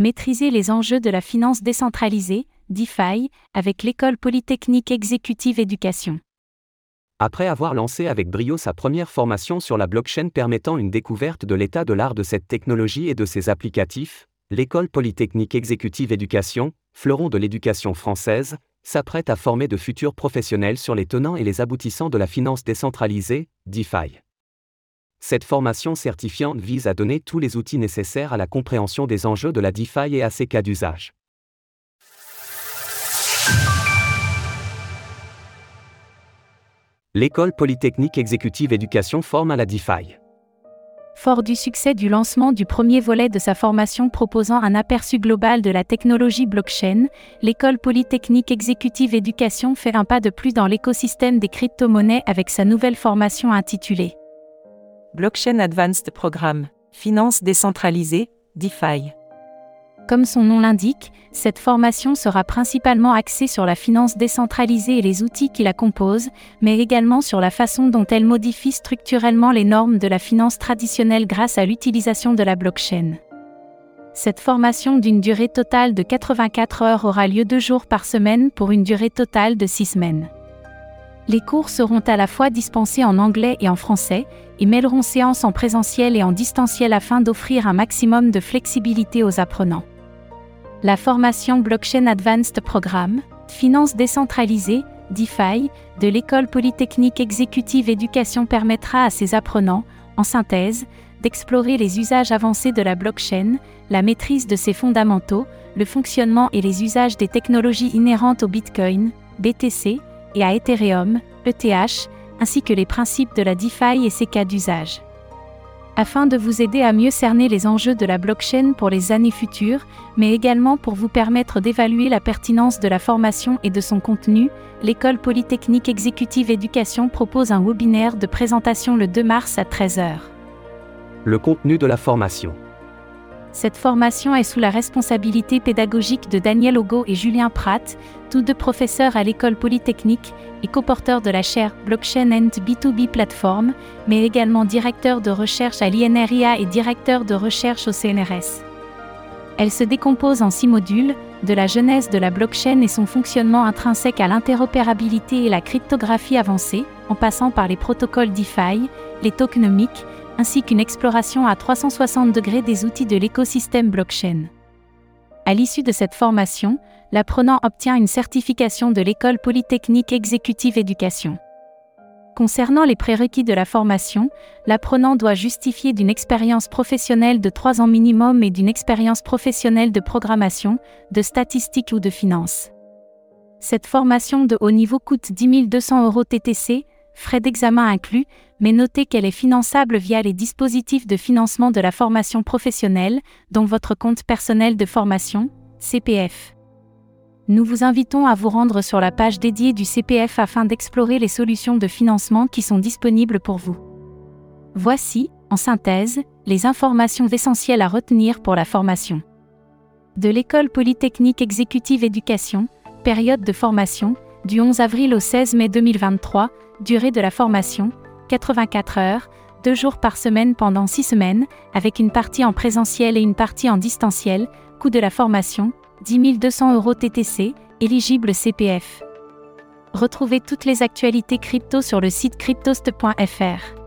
Maîtriser les enjeux de la finance décentralisée, DeFi, avec l'École Polytechnique Exécutive Éducation. Après avoir lancé avec brio sa première formation sur la blockchain permettant une découverte de l'état de l'art de cette technologie et de ses applicatifs, l'École Polytechnique Exécutive Éducation, fleuron de l'éducation française, s'apprête à former de futurs professionnels sur les tenants et les aboutissants de la finance décentralisée, DeFi. Cette formation certifiante vise à donner tous les outils nécessaires à la compréhension des enjeux de la DeFi et à ses cas d'usage. L'école polytechnique exécutive éducation forme à la DeFi. Fort du succès du lancement du premier volet de sa formation proposant un aperçu global de la technologie blockchain, l'école polytechnique exécutive éducation fait un pas de plus dans l'écosystème des crypto-monnaies avec sa nouvelle formation intitulée Blockchain Advanced Programme, Finance décentralisée, DeFi. Comme son nom l'indique, cette formation sera principalement axée sur la finance décentralisée et les outils qui la composent, mais également sur la façon dont elle modifie structurellement les normes de la finance traditionnelle grâce à l'utilisation de la blockchain. Cette formation d'une durée totale de 84 heures aura lieu deux jours par semaine pour une durée totale de six semaines. Les cours seront à la fois dispensés en anglais et en français, et mêleront séances en présentiel et en distanciel afin d'offrir un maximum de flexibilité aux apprenants. La formation Blockchain Advanced Programme, Finance décentralisée, DeFi, de l'École polytechnique exécutive éducation permettra à ses apprenants, en synthèse, d'explorer les usages avancés de la blockchain, la maîtrise de ses fondamentaux, le fonctionnement et les usages des technologies inhérentes au Bitcoin, BTC, et à Ethereum, ETH, ainsi que les principes de la DeFi et ses cas d'usage. Afin de vous aider à mieux cerner les enjeux de la blockchain pour les années futures, mais également pour vous permettre d'évaluer la pertinence de la formation et de son contenu, l'École Polytechnique Exécutive Éducation propose un webinaire de présentation le 2 mars à 13h. Le contenu de la formation. Cette formation est sous la responsabilité pédagogique de Daniel Ogo et Julien Pratt, tous deux professeurs à l'école polytechnique et coporteurs de la chaire Blockchain and B2B Platform, mais également directeurs de recherche à l'INRIA et directeurs de recherche au CNRS. Elle se décompose en six modules, de la genèse de la blockchain et son fonctionnement intrinsèque à l'interopérabilité et la cryptographie avancée, en passant par les protocoles DeFi, les tokenomiques, ainsi qu'une exploration à 360 degrés des outils de l'écosystème blockchain. À l'issue de cette formation, l'apprenant obtient une certification de l'École polytechnique exécutive éducation. Concernant les prérequis de la formation, l'apprenant doit justifier d'une expérience professionnelle de 3 ans minimum et d'une expérience professionnelle de programmation, de statistique ou de finance. Cette formation de haut niveau coûte 10 200 euros TTC, frais d'examen inclus, mais notez qu'elle est finançable via les dispositifs de financement de la formation professionnelle, dont votre compte personnel de formation, CPF. Nous vous invitons à vous rendre sur la page dédiée du CPF afin d'explorer les solutions de financement qui sont disponibles pour vous. Voici, en synthèse, les informations essentielles à retenir pour la formation. De l'École polytechnique exécutive éducation, période de formation, du 11 avril au 16 mai 2023, durée de la formation, 84 heures, deux jours par semaine pendant six semaines, avec une partie en présentiel et une partie en distanciel, coût de la formation, 10 200 euros TTC, éligible CPF. Retrouvez toutes les actualités crypto sur le site cryptost.fr.